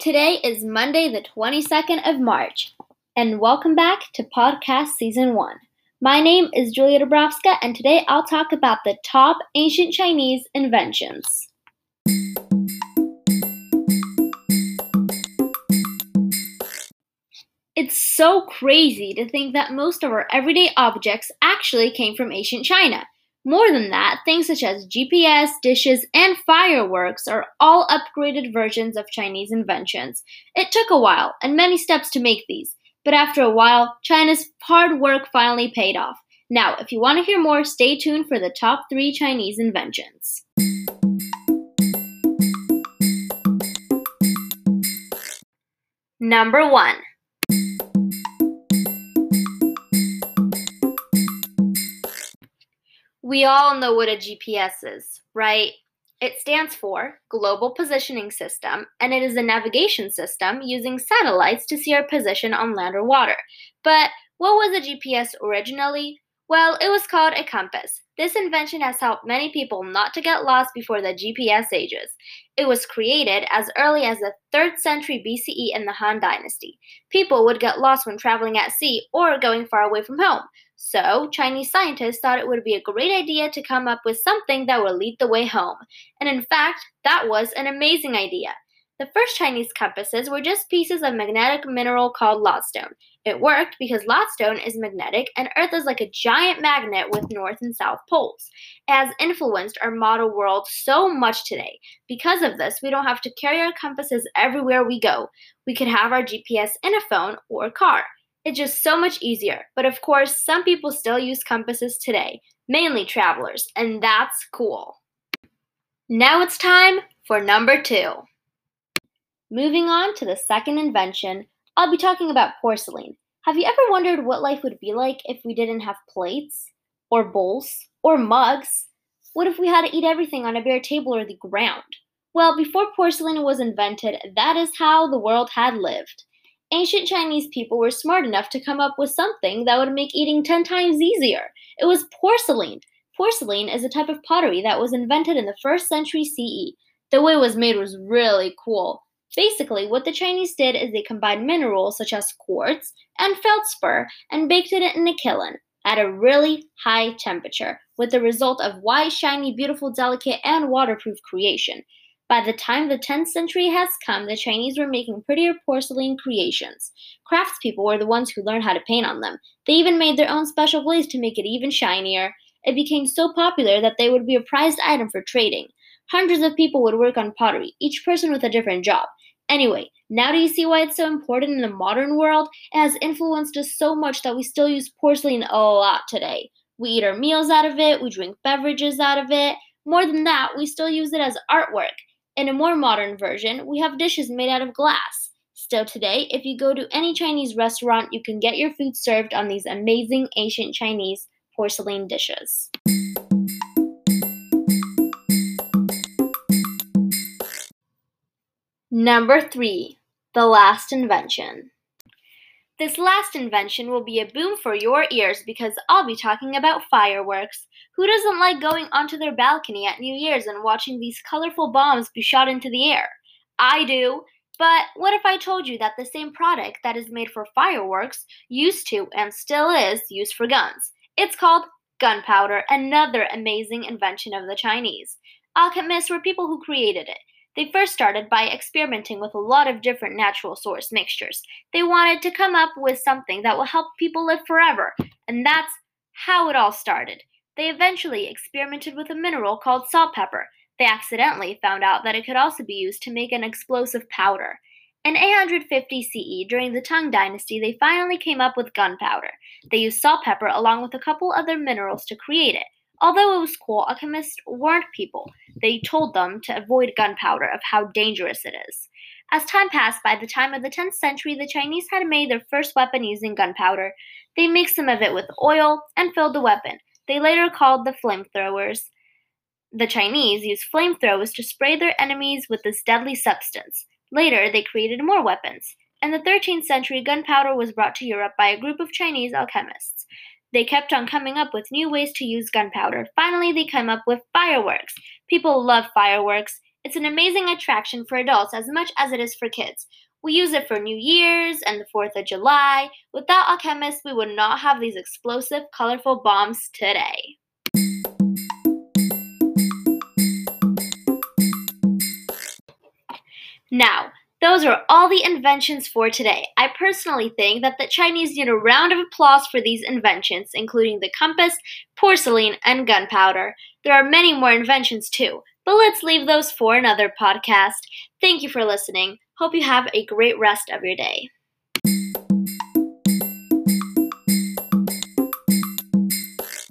Today is Monday, the 22nd of March, and welcome back to Podcast Season 1. My name is Julia Dabrowska, and today I'll talk about the top ancient Chinese inventions. It's so crazy to think that most of our everyday objects actually came from ancient China. More than that, things such as GPS, dishes, and fireworks are all upgraded versions of Chinese inventions. It took a while and many steps to make these, but after a while, China's hard work finally paid off. Now, if you want to hear more, stay tuned for the top three Chinese inventions. Number 1 We all know what a GPS is, right? It stands for Global Positioning System, and it is a navigation system using satellites to see our position on land or water. But what was a GPS originally? Well, it was called a compass. This invention has helped many people not to get lost before the GPS ages. It was created as early as the 3rd century BCE in the Han Dynasty. People would get lost when traveling at sea or going far away from home. So, Chinese scientists thought it would be a great idea to come up with something that would lead the way home. And in fact, that was an amazing idea. The first Chinese compasses were just pieces of magnetic mineral called lodestone. It worked because lodestone is magnetic and Earth is like a giant magnet with north and south poles. It has influenced our model world so much today. Because of this, we don't have to carry our compasses everywhere we go. We could have our GPS in a phone or car. It's just so much easier. But of course, some people still use compasses today, mainly travelers, and that's cool. Now it's time for number two. Moving on to the second invention, I'll be talking about porcelain. Have you ever wondered what life would be like if we didn't have plates, or bowls, or mugs? What if we had to eat everything on a bare table or the ground? Well, before porcelain was invented, that is how the world had lived. Ancient Chinese people were smart enough to come up with something that would make eating 10 times easier. It was porcelain. Porcelain is a type of pottery that was invented in the 1st century CE. The way it was made was really cool. Basically, what the Chinese did is they combined minerals such as quartz and feldspar and baked it in a kiln at a really high temperature, with the result of white, shiny, beautiful, delicate, and waterproof creation. By the time the 10th century has come, the Chinese were making prettier porcelain creations. Craftspeople were the ones who learned how to paint on them. They even made their own special glaze to make it even shinier. It became so popular that they would be a prized item for trading. Hundreds of people would work on pottery, each person with a different job. Anyway, now do you see why it's so important in the modern world? It has influenced us so much that we still use porcelain a lot today. We eat our meals out of it, we drink beverages out of it. More than that, we still use it as artwork. In a more modern version, we have dishes made out of glass. Still today, if you go to any Chinese restaurant, you can get your food served on these amazing ancient Chinese porcelain dishes. Number three, the last invention. This last invention will be a boom for your ears because I'll be talking about fireworks. Who doesn't like going onto their balcony at New Year's and watching these colorful bombs be shot into the air? I do. But what if I told you that the same product that is made for fireworks used to and still is used for guns? It's called gunpowder, another amazing invention of the Chinese. Alchemists were people who created it. They first started by experimenting with a lot of different natural source mixtures. They wanted to come up with something that will help people live forever, and that's how it all started. They eventually experimented with a mineral called saltpeter. They accidentally found out that it could also be used to make an explosive powder. In 850 CE, during the Tang Dynasty, they finally came up with gunpowder. They used saltpeter along with a couple other minerals to create it. Although it was cool, alchemists warned people. They told them to avoid gunpowder, of how dangerous it is. As time passed, by the time of the 10th century, the Chinese had made their first weapon using gunpowder. They mixed some of it with oil and filled the weapon. They later called the flamethrowers. The Chinese used flamethrowers to spray their enemies with this deadly substance. Later, they created more weapons. In the 13th century, gunpowder was brought to Europe by a group of Chinese alchemists. They kept on coming up with new ways to use gunpowder. Finally, they come up with fireworks. People love fireworks. It's an amazing attraction for adults as much as it is for kids. We use it for New Year's and the 4th of July. Without alchemists, we would not have these explosive, colorful bombs today. Now, those are all the inventions for today. I personally think that the Chinese need a round of applause for these inventions, including the compass, porcelain, and gunpowder. There are many more inventions too, but let's leave those for another podcast. Thank you for listening. Hope you have a great rest of your day.